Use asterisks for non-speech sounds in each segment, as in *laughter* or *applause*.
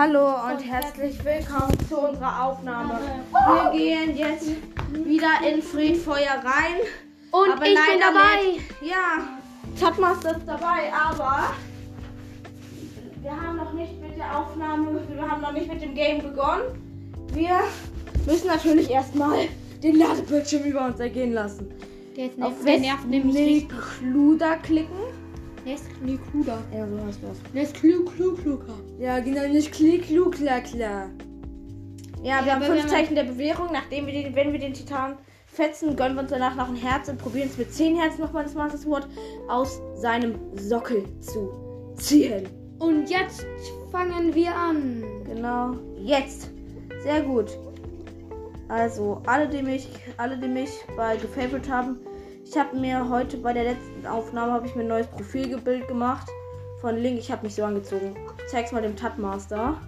Hallo und herzlich willkommen zu unserer Aufnahme. Wir gehen jetzt wieder in Friedfeuer rein. Und aber ich bin dabei. Mit, ja, Tatmaster ist dabei, aber wir haben noch nicht mit der Aufnahme, wir haben noch nicht mit dem Game begonnen. Wir müssen natürlich erstmal den Ladebildschirm über uns ergehen lassen. Der, ist Auf der nervt nämlich richtig. Kluder klicken. Nestle Kluder. Ja, so heißt das. Klukluka. Ja, genau, nicht klick, klug, klar, klar. Ja, wir Ja, haben aber fünf Zeichen der Bewährung. Nachdem wir den, wenn wir den Titan fetzen, gönnen wir uns danach noch ein Herz und probieren es mit zehn Herzen nochmal das Master Sword aus seinem Sockel zu ziehen. Und jetzt fangen wir an. Genau. Jetzt. Sehr gut. Also, alle, die mich, alle, die mich bei gefavorit haben, ich habe mir heute bei der letzten Aufnahme habe ich mir ein neues Profilbild gemacht von Link. Ich habe mich so angezogen. Ich zeig's mal dem Tatmaster.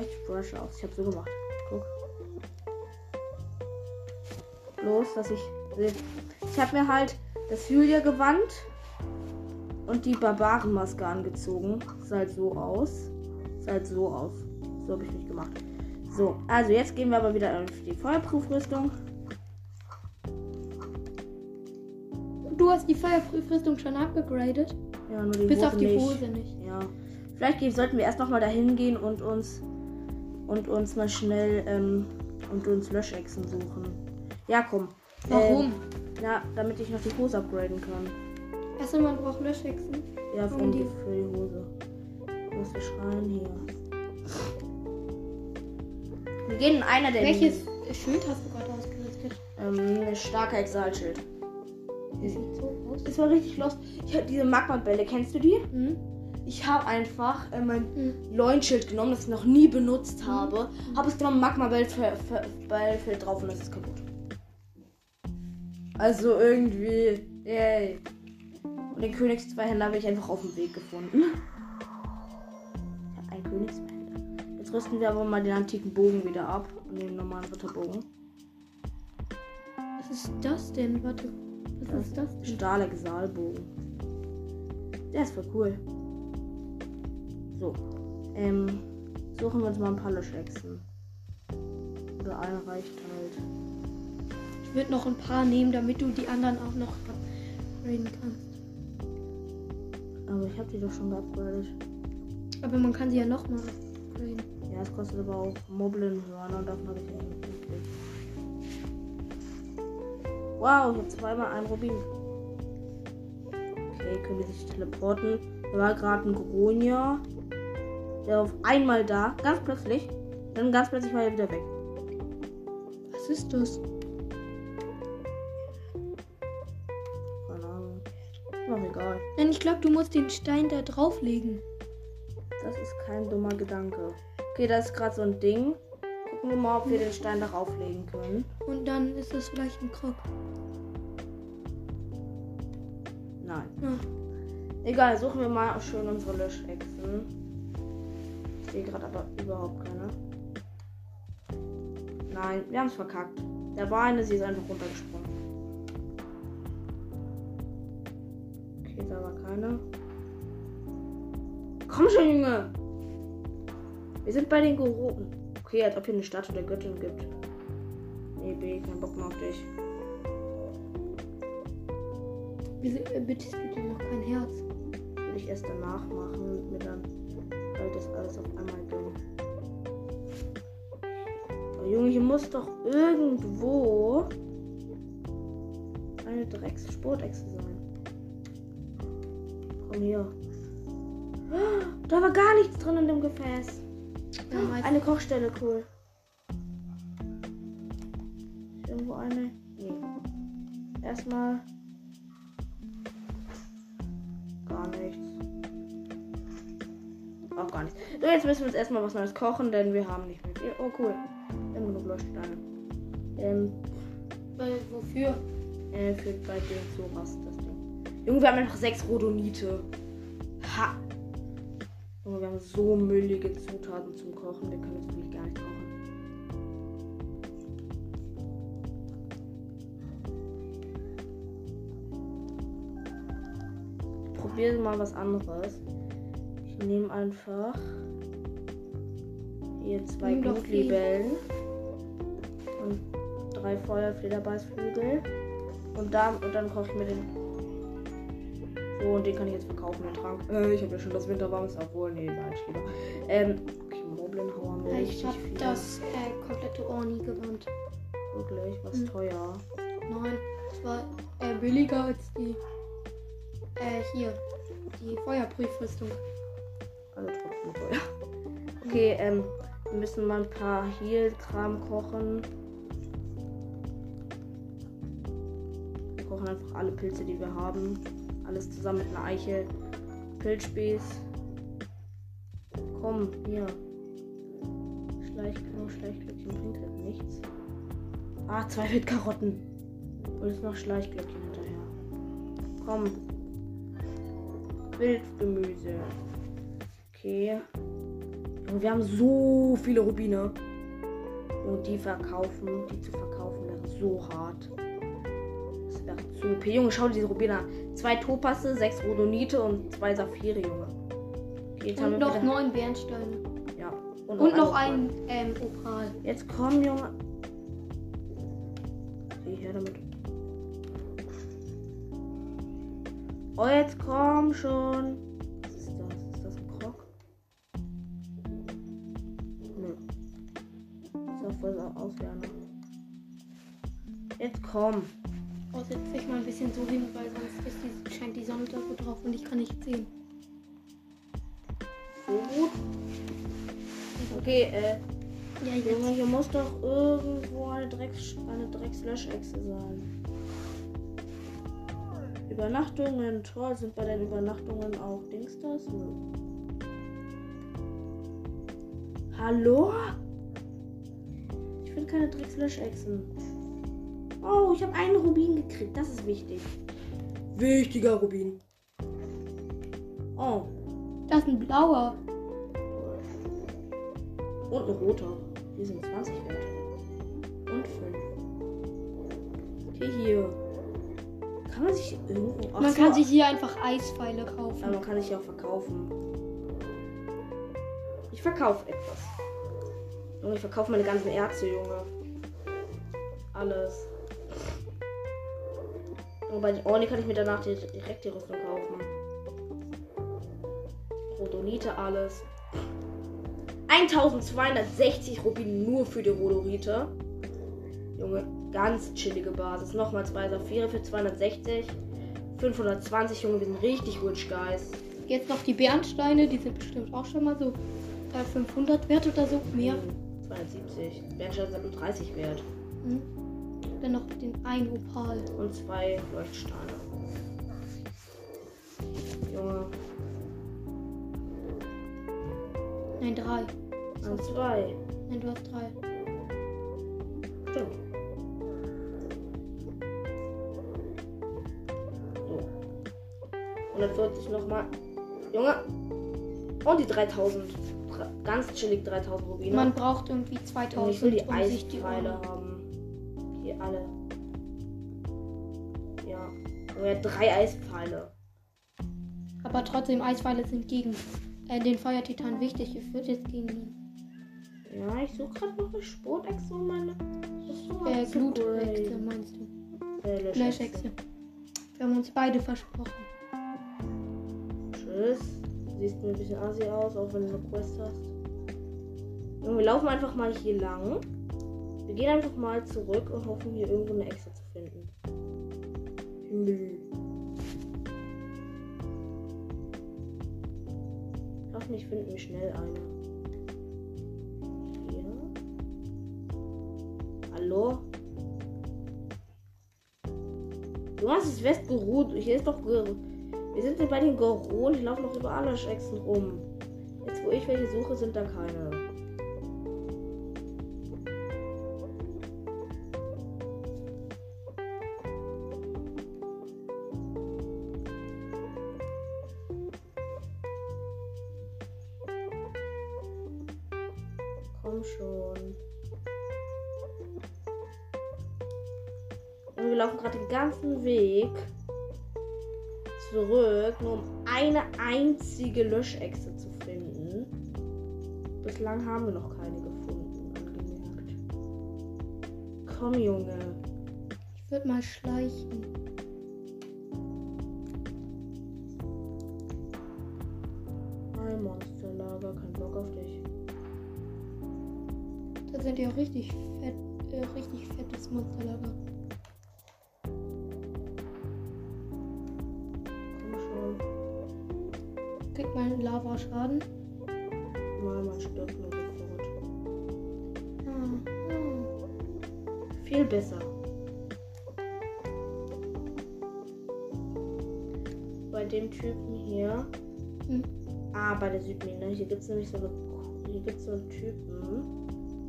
Ich fresh aus. Ich habe so gemacht. Guck. Los, dass ich sehe. Ich habe mir halt das Julia-Gewand und die Barbarenmaske angezogen. Sah halt so aus. Sah halt so aus. So habe ich mich gemacht. So, also jetzt gehen wir aber wieder auf die Feuerprüfrüstung. Du hast die Feuerprüfrüstung schon abgegradet. Ja, nur die Bis Hose auf die nicht. Hose nicht. Ja. Vielleicht sollten wir erst noch mal dahin gehen und uns und uns mal schnell ähm, und uns Löschechsen suchen. Ja, komm. Warum? Ähm, ja, damit ich noch die Hose upgraden kann. Achso, man braucht Löschhexen. Ja, für die, für die Hose. Der Schrein hier? Wir gehen in einer der Welches Schild hast du gerade ausgerüstet? ähm, ein starker Exalschild. Das Das war richtig lost. Ich hab diese Magma-Bälle, kennst du die? Hm? Ich habe einfach äh, mein Hm. Leunschild genommen, das ich noch nie benutzt habe. Habe es genommen, Magma-Ballfeld drauf und das ist kaputt. Also irgendwie, yay. Und den Königszweihänder habe ich einfach auf dem Weg gefunden. Habe einen Königszweihänder. Jetzt rüsten wir aber mal den antiken Bogen wieder ab und den normalen Ritterbogen. Was ist das denn? Warte. Was ist das denn? Stahlexalbogen. Der ist voll cool. So. Ähm, suchen wir uns mal ein paar Löschechsen. Oder eine reicht halt. Ich würde noch ein paar nehmen, damit du die anderen auch noch upgraden kannst. Aber ich habe die doch schon geupgradet. Aber man kann sie ja noch mal upgraden. Ja, es kostet aber auch Moblinhörner und davon habe ich nicht übrig. Wow, ich habe zweimal einen Rubin. Okay, können wir sich teleporten. Da war gerade ein Gronia. Der war auf einmal da, ganz plötzlich. Dann ganz plötzlich war er wieder weg. Was ist das? Keine Ahnung. Noch egal. Nein, ich glaube, du musst den Stein da drauflegen. Das ist kein dummer Gedanke. Okay, da ist gerade so ein Ding. Gucken wir mal, ob wir den Stein darauf legen können. Und dann ist das vielleicht ein Krog. Egal, suchen wir mal schön unsere Löschechsen. Ich sehe gerade aber überhaupt keine. Nein, wir haben es verkackt. Da war eine, sie ist einfach runtergesprungen. Okay, da war keine. Komm schon, Junge! Wir sind bei den Geroten. Okay, als ob hier eine Statue der Göttin gibt. Nee, B, kein Bock mehr auf dich. Wieso äh, bittest du dir noch kein Herz? will ich erst danach machen und mir dann halt das alles auf einmal gönnen. Aber Junge, hier muss doch irgendwo eine Drecks-Sportechse sein. Komm hier. *gasps* Da war gar nichts drin in dem Gefäß. Ja, Eine Kochstelle, cool. Ist irgendwo eine? Nee. Erstmal. Gar nichts. Auch gar nichts. So, jetzt müssen wir uns erstmal was Neues kochen, denn wir haben nicht mehr viel. Oh, cool. Haben genug Leuchtsteine. Ähm, Weil, wofür? äh, für bei den sowas das Ding. Junge, wir haben einfach sechs Rodonite. Ha! Junge, wir haben so müllige Zutaten zum Kochen. Wir können jetzt wirklich gar nicht kochen. Probiere mal was anderes. Ich nehme einfach Hier zwei viel. Glutlibellen. Und drei Feuerflederbeißflügel. Und, da, und dann koche ich mir den. So, und den kann ich jetzt verkaufen, den Trank. Äh, ich habe ja schon das Winterwarmes, obwohl, nee, nein, ich lieber. Ähm, okay, Moblinhauer mir Ich habe das äh, komplette Orni gewandt. Wirklich, was Mhm. teuer. Nein, es war äh, billiger als die. Äh, hier. Die Feuerprüfrüstung. Also trotzdem teuer. Okay, ähm, wir müssen mal ein paar Heal-Kram kochen. Wir kochen einfach alle Pilze, die wir haben. Alles zusammen mit einer Eiche. Pilzspieß. Komm, hier. Schleich, nur Schleichglöckchen bringt halt nichts. Ah, zwei Wildkarotten. Und jetzt noch Schleichglöckchen hinterher. Komm. Wildgemüse. Okay. Und wir haben so viele Rubine. Und die verkaufen, die zu verkaufen wäre so hart. Das wäre zu OP. Junge, schau dir diese Rubine an. Zwei Topasse, sechs Rhodonite und zwei Saphire, Junge. Okay, jetzt haben Und wir noch wieder- neun Bernsteine. Ja. Und noch einen. ein ähm, Opal. Jetzt komm, Junge. Geh her damit. Oh, jetzt komm schon. Was ist das? Ist das ein Krog? Nö. Sah voll aus wie einer. Jetzt komm. Oh, setze ich mal ein bisschen so hin, weil sonst ist die, scheint die Sonne da so drauf und ich kann nicht sehen. So gut. Okay, äh, Ja, Junge, hier muss doch irgendwo eine, Drecks eine Dreckslöschechse sein. Übernachtungen, toll, sind bei den Übernachtungen auch Dings das? Nö. Hallo? Ich finde keine Dreckslöschechsen. Oh, ich habe einen Rubin gekriegt, das ist wichtig. Wichtiger Rubin. Oh, Das ist ein blauer. Und ein roter. Hier sind 20 wert. Und 5. Okay, hier. Kann man sich irgendwo. Ach Man so, kann sich hier einfach Eispfeile kaufen. Ja, man kann sich auch verkaufen. Ich verkaufe etwas. Junge, ich verkaufe meine ganzen Erze, Junge. Alles. Und bei Orni kann ich mir danach direkt die Rüstung kaufen. Rhodonite, alles. 1260 Rubin nur für die Rhodorite. Ganz chillige Basis. Nochmal zwei Saphire für 260. 520, Junge, wir sind richtig rich, guys. Jetzt noch die Bernsteine, die sind bestimmt auch schon mal so äh, 500 wert oder so. Mehr. Hm, 270. Bernstein sind nur 30 wert. Mhm. Dann noch den einen Opal. Und zwei Leuchtsteine. Junge, Nein, drei. und zwei. Nein, du hast drei. Stimmt. 140 nochmal. Junge. Und die 3000. Dre- Ganz chillig 3000 Rubine. Man braucht irgendwie Junge, 2000, ich will die um die Eispfeile haben. Hier alle. Ja. Junge, er hat drei Eispfeile. Aber trotzdem, Eispfeile sind gegen äh, den Feuertitan wichtig. Ich würde jetzt gegen die Ja, ich suche gerade noch eine Sportechse um meine. Äh. Glutechse, meinst du? Äh. Löschechse. Wir haben uns beide versprochen. Siehst ein bisschen assi aus, auch wenn du eine Quest hast. Und wir laufen einfach mal hier lang. Wir gehen einfach mal zurück und hoffen hier irgendwo eine Echse zu finden. Himmel. Hoffentlich finden wir schnell eine. Hier. Hallo? Du hast es Westgerut. Hier ist doch. Ge wir sind bei den Goron. Ich laufe noch über alle Echsen rum. Jetzt, wo ich welche suche, sind da keine. Einzige Löschechse zu finden. bislang haben wir noch keine gefunden, angemerkt. Komm, Junge. Ich würde mal schleichen. Kriegt man Lava Schaden? Mal, man stirbt nur sofort. Ah, ah. Viel besser. Bei dem Typen hier. Hm. Ah, bei der Südmine. Hier gibt es nämlich so eine. Hier gibt es so einen Typen.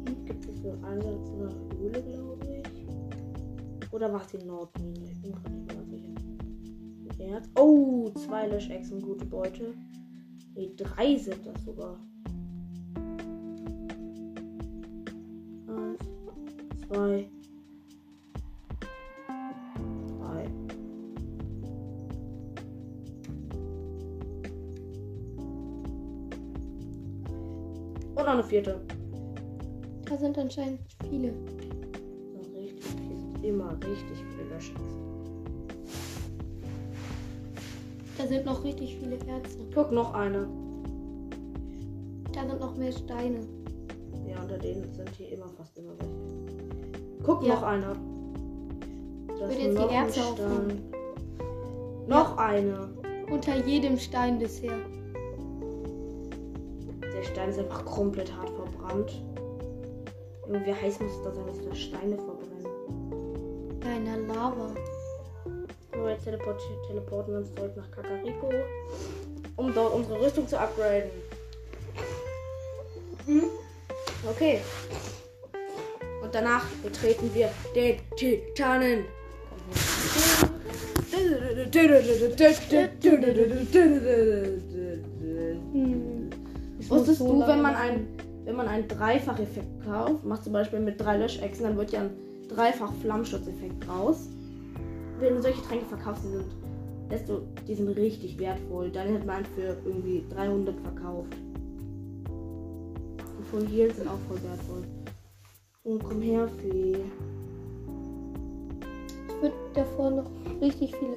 Hm. Gibt es so einen Einsatz zu einer Höhle, glaube ich. Oder war es die Nordmine? Ich bin gerade nicht mehr sicher. Oh, zwei Löschechsen, gute Beute. Nee, drei sind das sogar. Eins, zwei, drei. Und noch eine vierte. Da sind anscheinend viele. So richtig viel. Immer richtig viele Löschechsen. Da sind noch richtig viele Erze. Guck, noch eine. Da sind noch mehr Steine. Ja, unter denen sind hier immer fast immer welche. Guck, Ja. noch einer. Das ist jetzt die Erze aufmachen. Noch eine. Unter jedem Stein bisher. Der Stein ist einfach komplett hart verbrannt. Irgendwie heiß muss es da sein, dass da Steine verbrennen. Ja, in der Lava. Jetzt teleport teleporten wir uns zurück nach Kakariko, um dort unsere Rüstung zu upgraden. Hm? Okay. Und danach betreten wir den Titanen. Hm. Wusstest so du, wenn man ein, wenn man einen Dreifach-Effekt kauft, machst zum Beispiel mit drei Löschechsen, dann wird ja ein dreifach Flammenschutzeffekt raus. Wenn du solche Tränke verkaufst, die sind, desto, die sind richtig wertvoll. Dann hat man für irgendwie 300 verkauft. Die von hier sind auch voll wertvoll. Und komm her, Fee. Ich würde davor noch richtig viele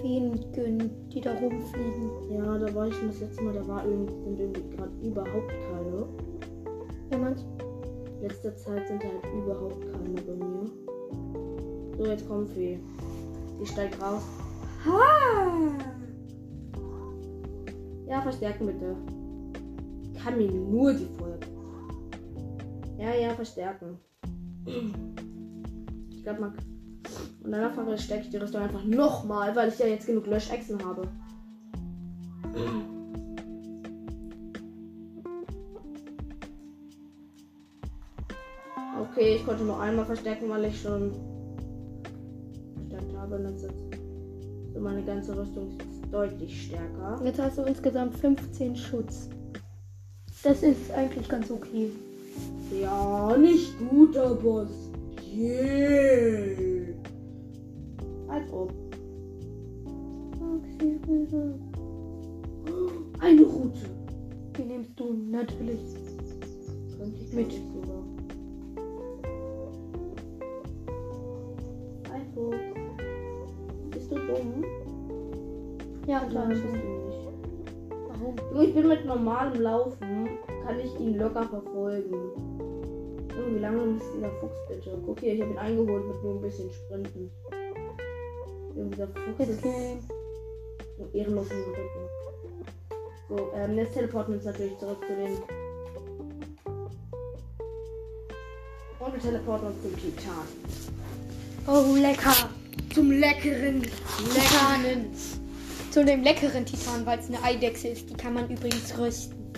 Feen gönnen, die da rumfliegen. Ja, da war ich schon das letzte Mal, da war irgendwie, sind irgendwie gerade überhaupt keine. Ja, manch. Letzter Zeit sind halt überhaupt keine bei mir. So, jetzt kommt Fee. Die steigt raus. Ha! Ja, verstärken bitte. Kann mir nur die Feuer. Ja, ja, verstärken. Ich glaube, man. Und danach verstärke ich die Rüstung einfach nochmal, weil ich ja jetzt genug Löschechsen habe. Okay, ich konnte nur einmal verstärken, weil ich schon Und jetzt so meine ganze Rüstung ist deutlich stärker. Jetzt hast du insgesamt 15 Schutz. Das ist eigentlich ganz okay. Ja, nicht guter Boss. Yeah. Als ob. Eine Route. Die nimmst du natürlich. Mit. Ja, klar. bist du nicht. Warum? Ich bin mit normalem Laufen, kann ich ihn locker verfolgen. Junge, wie lange ist dieser Fuchs bitte? Guck hier, ich habe ihn eingeholt mit nur ein bisschen Sprinten. Junge, dieser Fuchs ist gehen. so ehrenlos den Rücken. So, ähm, jetzt teleporten wir uns natürlich zurück zu den. Und wir teleporten uns zum Titan. Oh, lecker. Zum leckeren Titanen. Zu dem leckeren Titan, weil es eine Eidechse ist. Die kann man übrigens rösten.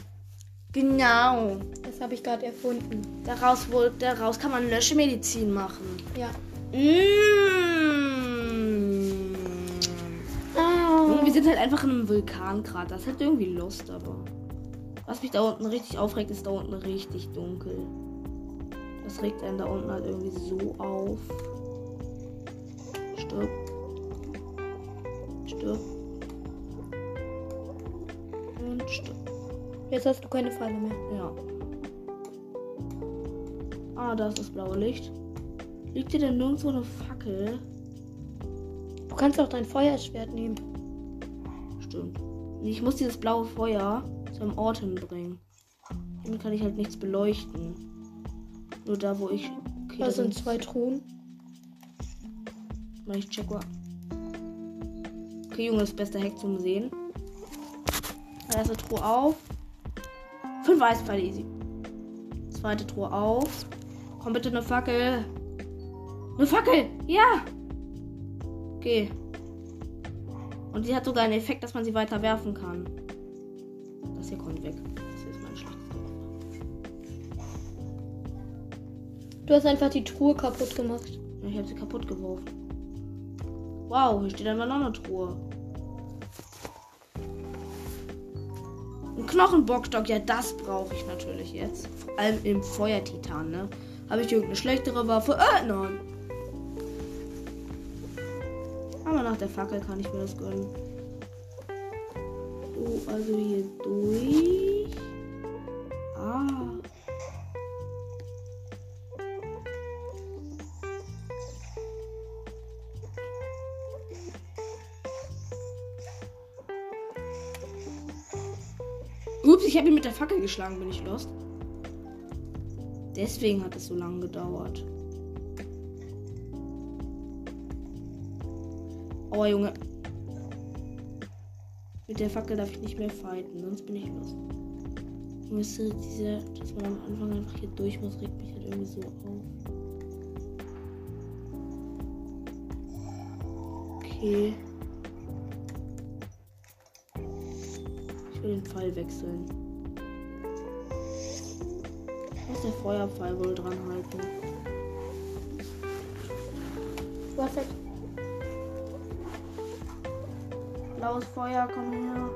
Genau. Das habe ich gerade erfunden. Daraus, wohl, daraus kann man Löschmedizin machen. Ja. Mmh. Junge, wir sind halt einfach in einem Vulkankrater. Das hat irgendwie Lust, aber. Was mich da unten richtig aufregt, ist da unten richtig dunkel. Das regt einen da unten halt irgendwie so auf. Stirb. Stirb. Stirb. Jetzt hast du keine Falle mehr. Ja. Ah, da ist das blaue Licht. Liegt hier denn nirgendwo eine Fackel? Du kannst auch dein Feuerschwert nehmen. Stimmt. Ich muss dieses blaue Feuer zu einem Ort hinbringen. Damit kann ich halt nichts beleuchten. Nur da, wo ich. Okay, Da sind zwei Truhen. Mal ich check mal. Okay, Junge, das beste Hack zum Sehen. Erste Truhe auf. Fünf Eispfeile easy. Zweite Truhe auf. Komm bitte eine Fackel. Eine Fackel! Ja! Okay. Und sie hat sogar einen Effekt, dass man sie weiter werfen kann. Das hier kommt weg. Das ist mein schlechtes Du hast einfach die Truhe kaputt gemacht. Ich habe sie kaputt geworfen. Wow, hier steht einfach noch eine Truhe. Knochenbockstock, ja, das brauche ich natürlich jetzt. Vor allem im Feuertitan, ne? Habe ich irgendeine schlechtere Waffe? Äh, nein. Aber nach der Fackel kann ich mir das gönnen. So, also hier durch. Ich habe ihn mit der Fackel geschlagen, bin ich lost. Deswegen hat es so lange gedauert. Aua, Junge. Mit der Fackel darf ich nicht mehr fighten, sonst bin ich. Junge, ist diese, dass man am Anfang einfach hier durch muss, regt mich halt irgendwie so auf. Okay. Ich will den Pfeil wechseln. Der Feuerpfeil wohl dran halten. Du hast halt Blaues Feuer, komm her.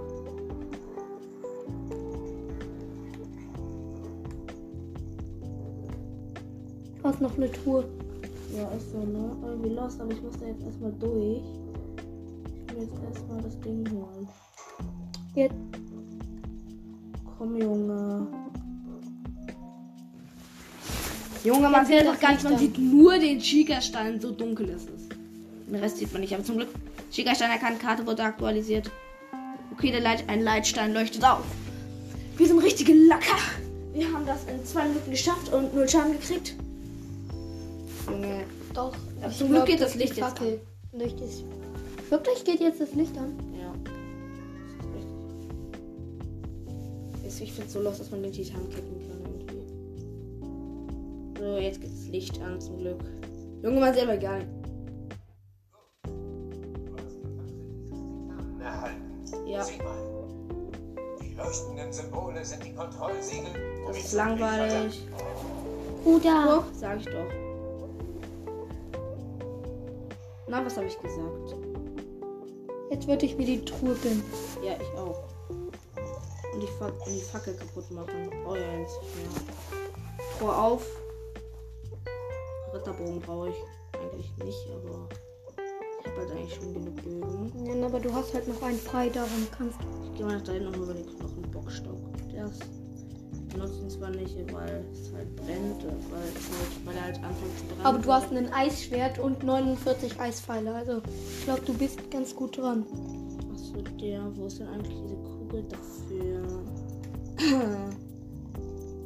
du hast noch eine Truhe. Ja, ist so, ne? Irgendwie lost, aber ich muss da jetzt erstmal durch. Ich will jetzt erstmal das Ding holen. Jetzt. Komm, Junge. Junge, man sieht doch das gar nicht, man sieht nur den Chica-Stein, so dunkel ist es. Den Rest sieht man nicht, aber zum Glück, Chica-Stein erkannt, Karte wurde aktualisiert. Okay, der Leit ein Leitstein leuchtet auf. Wir sind richtige Lacker. Wir haben das in zwei Minuten geschafft und null Schaden gekriegt. Junge, Doch. Ich zum Glück geht das Licht jetzt Fackel Licht ist. Wirklich geht jetzt das Licht an? Ja. Ich finde es so los, dass man den Titan kicken kann. So, jetzt das Licht an zum Glück. Junge, man selber nicht. erhalten. Ja. Sieh mal. Die leuchtenden Symbole sind die Kontrollsiegel. Das ist langweilig. Bruder. Doch, sag ich doch. Na, was habe ich gesagt? Jetzt würde ich mir die Truhe gönnen. Ja, ich auch. Und die, Fac und die Fackel kaputt machen. Oh ja, jetzt. Tor auf. Ritterbogen brauche ich eigentlich nicht, aber ich habe halt eigentlich schon genug Bögen. Ja, aber du hast halt noch einen frei, darum kannst du. Ich gehe mal nach da hinten und über den Knochenbockstock. Der ist benutzt ihn zwar nicht, weil es halt brennt, weil, es halt, weil er halt anfängt zu brennen. Aber du hast ein Eisschwert und 49 Eispfeile. Also ich glaube, du bist ganz gut dran. Achso, der, wo ist denn eigentlich diese Kugel dafür?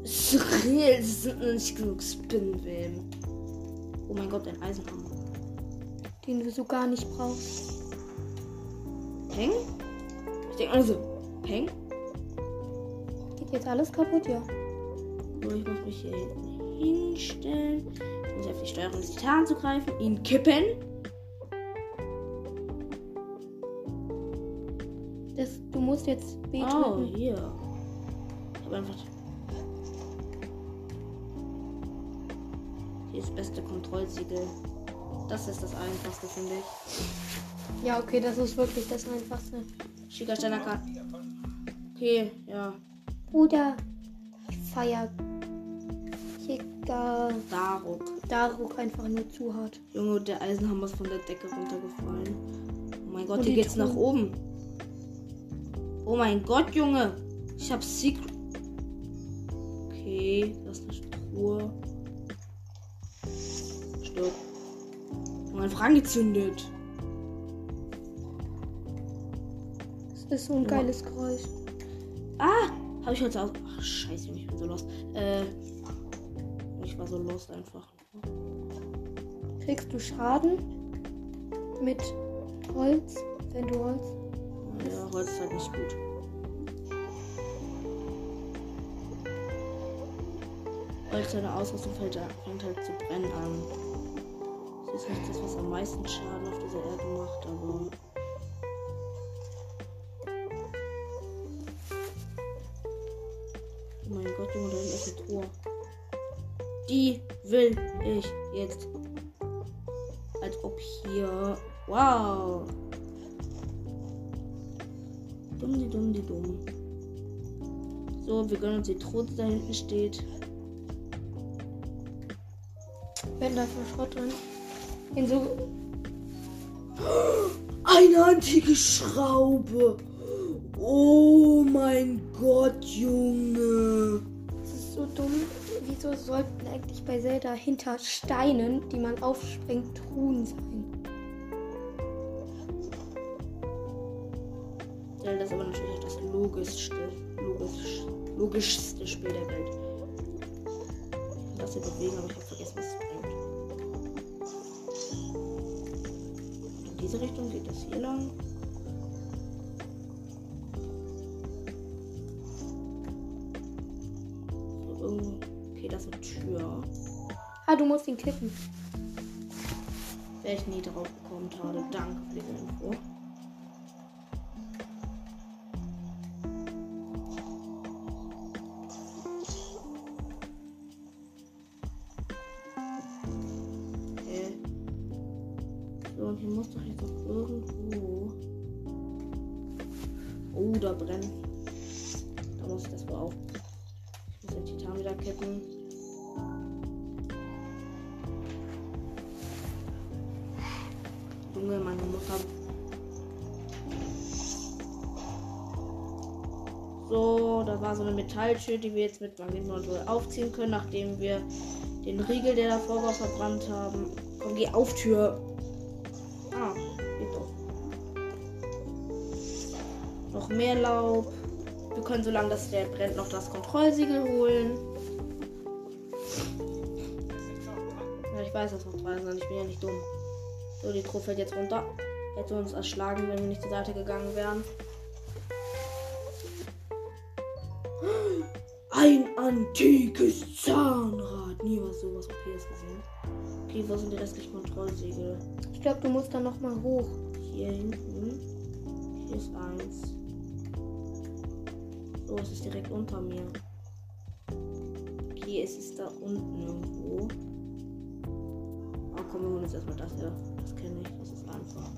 Schrill, es sind noch nicht genug Spinnweben. Oh mein Gott, ein Eisenhammer. Den du so gar nicht brauchst. Peng? Ich denke also, Peng? Geht jetzt alles kaputt, ja. So, ich muss mich hier hinten hinstellen. Ich muss auf die Steuerung des Titan zugreifen, ihn kippen. Das, du musst jetzt B Oh, hier. Ich habe einfach. Kontrollsiegel. Das ist das einfachste, finde ich. Ja, okay, das ist wirklich das Einfachste. Schicker Steiner kann. Okay, ja. Bruder, ich feier Kicker. Daruk. Daruk einfach nur zu hart. Junge, der Eisenhammer ist von der Decke runtergefallen. Oh mein Gott, Und hier geht's nach Truhe. oben. Oh mein Gott, Junge. Ich hab Secret. Okay, das ist eine Truhe. So. Und einfach angezündet. Das ist so ein geiles Geräusch. Ah! Habe ich heute auch. Ach, scheiße, ich bin so lost. Äh. Ich war so lost einfach. Kriegst du Schaden mit Holz, wenn du Holz. Ja, Holz ist halt nicht gut. Holz seine Ausrüstung fängt halt zu brennen an. Ist nicht das, was am meisten Schaden auf dieser Erde macht, aber. Oh mein Gott, Junge, da ist eine Truhe. Die will ich jetzt. Als ob hier. Wow. Dumm, die dumm, die dumm. So, wir gönnen uns die Truhe, die da hinten steht. Wenn da viel Schrott drin. In so. Eine antike Schraube. Oh mein Gott, Junge. Das ist so dumm. Wieso sollten eigentlich bei Zelda hinter Steinen, die man aufspringt, Truhen sein? Zelda ist aber natürlich das logischste, logisch, logischste Spiel der Welt. Das hier bewegen, aber ich habe vergessen, was Richtung geht es hier lang. Okay, das ist eine Tür. Ah, du musst ihn klicken. Wäre ich nie drauf gekommen, Tade. Danke für diese Info. Da brennt. Da muss ich das wohl auch. Ich muss den Titan wieder kippen. Junge, meine Mutter. So, da war so eine Metalltür, die wir jetzt mit Magnetmodul aufziehen können, nachdem wir den Riegel, der davor war, verbrannt haben. Komm, geh auf Tür. Noch mehr Laub. Wir können, solange das der brennt, noch das Kontrollsiegel holen. Ja, ich weiß, dass noch drei sind. Ich bin ja nicht dumm. So, die Truhe fällt jetzt runter. Hätte uns erschlagen, wenn wir nicht zur Seite gegangen wären. Ein antikes Zahnrad. Nie was sowas OPs gesehen. Okay, wo sind die restlichen Kontrollsiegel? Ich glaube, du musst dann nochmal hoch. Hier hinten. Hier ist eins. So, es ist direkt unter mir. Okay, es ist da unten irgendwo. Oh, komm, wir holen uns erstmal das hier. Das kenne ich. Das ist einfach.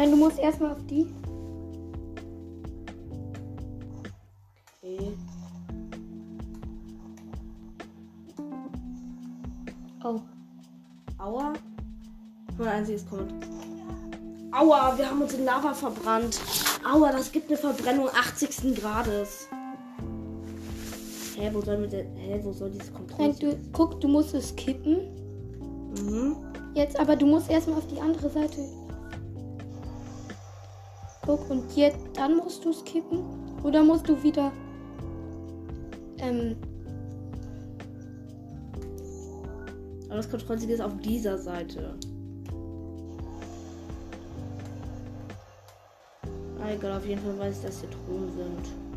Nein, du musst erstmal auf die. Okay. Oh. Aua. Nur ein einziges Kommentar. Aua, wir haben uns in Lava verbrannt. Aua, das gibt eine Verbrennung 80. Grades. Hä, wo soll mit der. Hä, wo soll dieses Kontrolle? du, guck, du musst es kippen. Mhm. Jetzt, aber du musst erstmal auf die andere Seite. Guck, und jetzt, dann musst du es kippen. Oder musst du wieder. Ähm, Aber das Kontrollsiegel ist auf dieser Seite. Ah, egal, auf jeden Fall weiß ich, dass hier Truhen sind.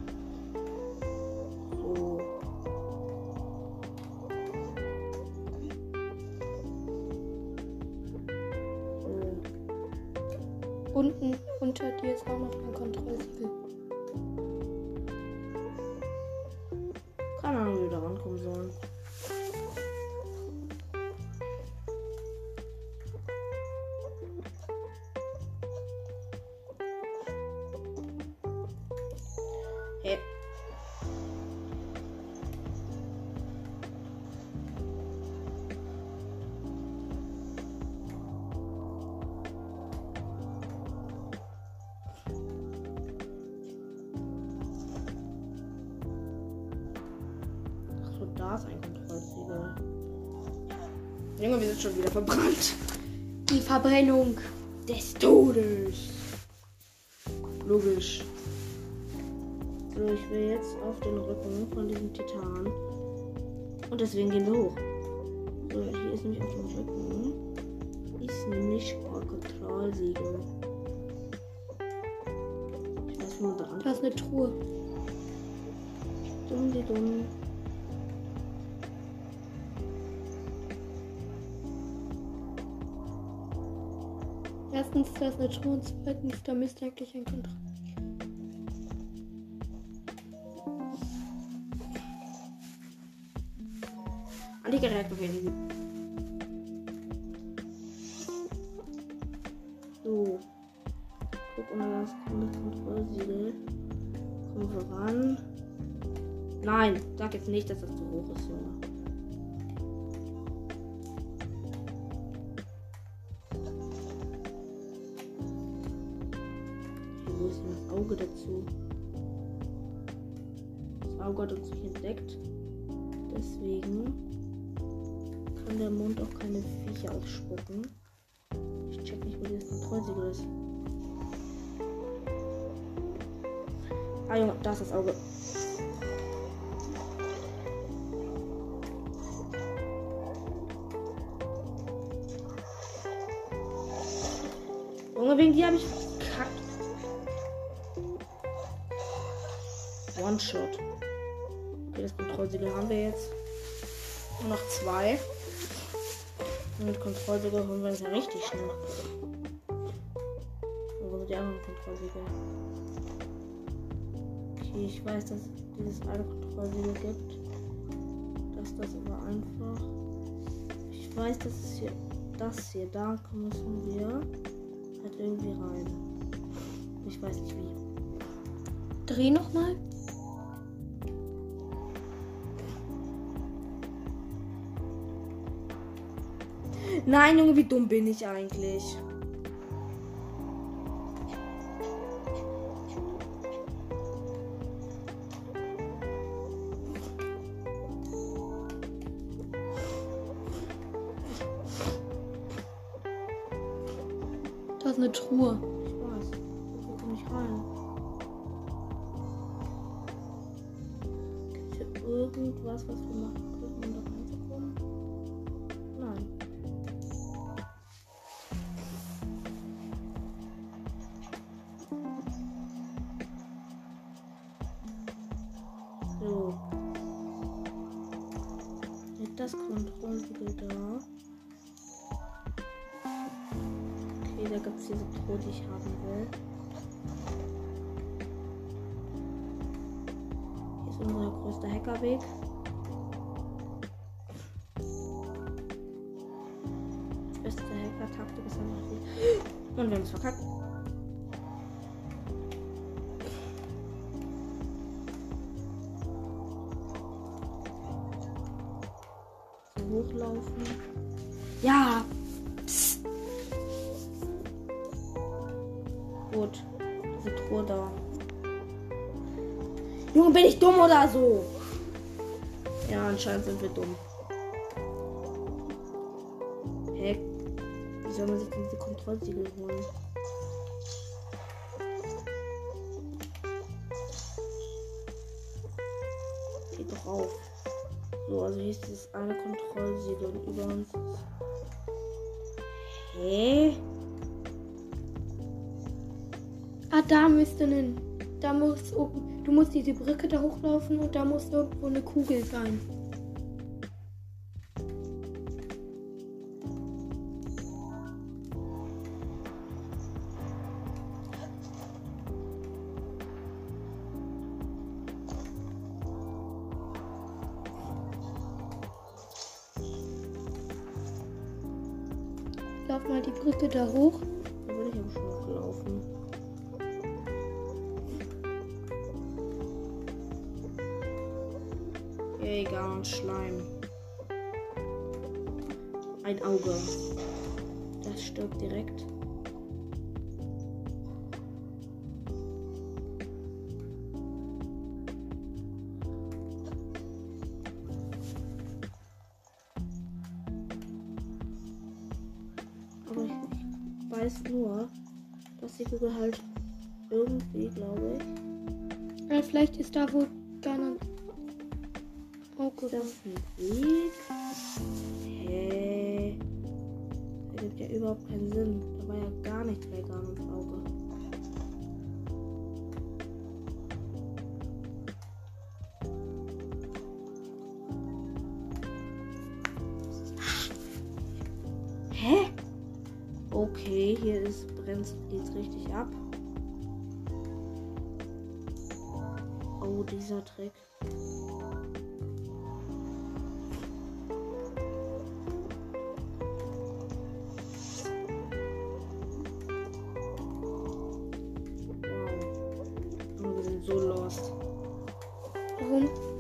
Kontrollsiegel. Junge, wir sind schon wieder verbrannt. Die Verbrennung. Des Todes. Logisch. So, ich will jetzt auf den Rücken von diesem Titan. Und deswegen gehen wir hoch. So, hier ist nämlich auf dem Rücken. Ist nämlich ein Kontrollsiegel. Ich weiß, wo man da Da ist eine Truhe. Dumm, die dumm. Erstens, da ist eine Truhe und zweitens, da müsste eigentlich ein Kontroll. Antigerät verwenden. So. Guck, und dann kommt das Kontrollsiegel. Kommen wir ran. Nein, sag jetzt nicht, dass das zu hoch ist, Junge. Junge, wegen dir habe ich verkackt. One-Shot. Okay, das Kontrollsiegel haben wir jetzt. Nur noch zwei. Und mit Kontrollsiegel holen wir uns ja richtig schnell. Wo sind die anderen Kontrollsiegel? Okay, ich weiß, dass es dieses eine Kontrollsiegel gibt. Das ist das aber einfach. Ich weiß, dass es hier das hier, da müssen wir halt irgendwie rein. Ich weiß nicht wie. Dreh nochmal. Nein, Junge, wie dumm bin ich eigentlich? Ich. Gibt es hier irgendwas, was wir machen können, hochlaufen. Ja! Psst. Gut. Diese Truhe da. Junge, bin ich dumm oder so? Ja, anscheinend sind wir dumm. Hä? Wie soll man sich denn diese Kontrollsiegel holen? Geht doch auf. So, also hier ist dieses eine Kontrollsiegel und über uns ist. Hä? Ah, da müsste ein. Da muss oben. Du musst diese Brücke da hochlaufen und da muss irgendwo eine Kugel sein. Yay, Garn Schleim. Ein Auge. Das stirbt direkt. Aber ich weiß nur, dass die Kugel halt irgendwie, glaube ich, Oder vielleicht ist da wo überhaupt keinen Sinn. Da war ja gar nichts bei Garn und Auge. Hä? Okay, hier ist brennt geht's richtig ab. Oh, dieser Trick. So lost. Warum?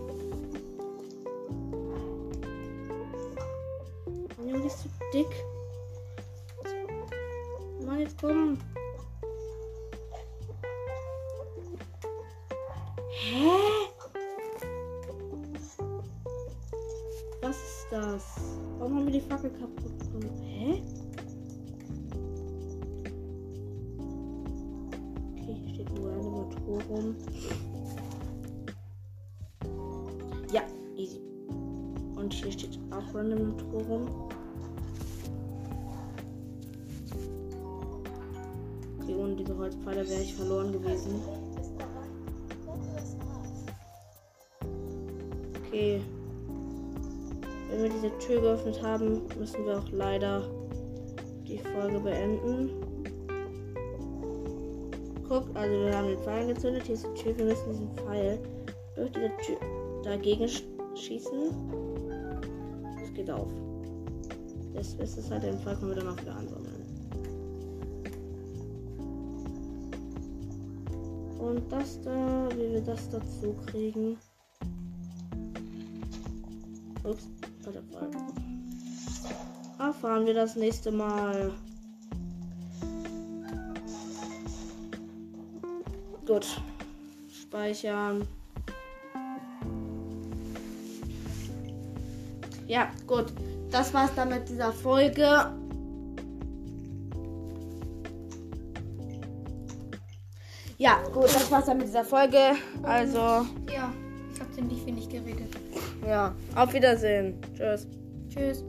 Rum. Okay, ohne diese Holzpfeiler wäre ich verloren gewesen. Okay. Wenn wir diese Tür geöffnet haben, müssen wir auch leider die Folge beenden. Guck, also wir haben den Pfeil angezündet. Hier ist die Tür. Wir müssen diesen Pfeil durch diese Tür dagegen sch schießen. Es geht auf. Das ist es halt, den Pfeil können wir dann auch wieder ansammeln. Und das da, wie wir das dazu kriegen. Ups, war der Fall. Erfahren wir das nächste Mal. Gut. Speichern. Ja, gut. Das war's dann mit dieser Folge. Ja, gut, das war's dann mit dieser Folge. Also, Ja, ich habe ziemlich wenig geredet. ja, auf Wiedersehen. Tschüss. Tschüss.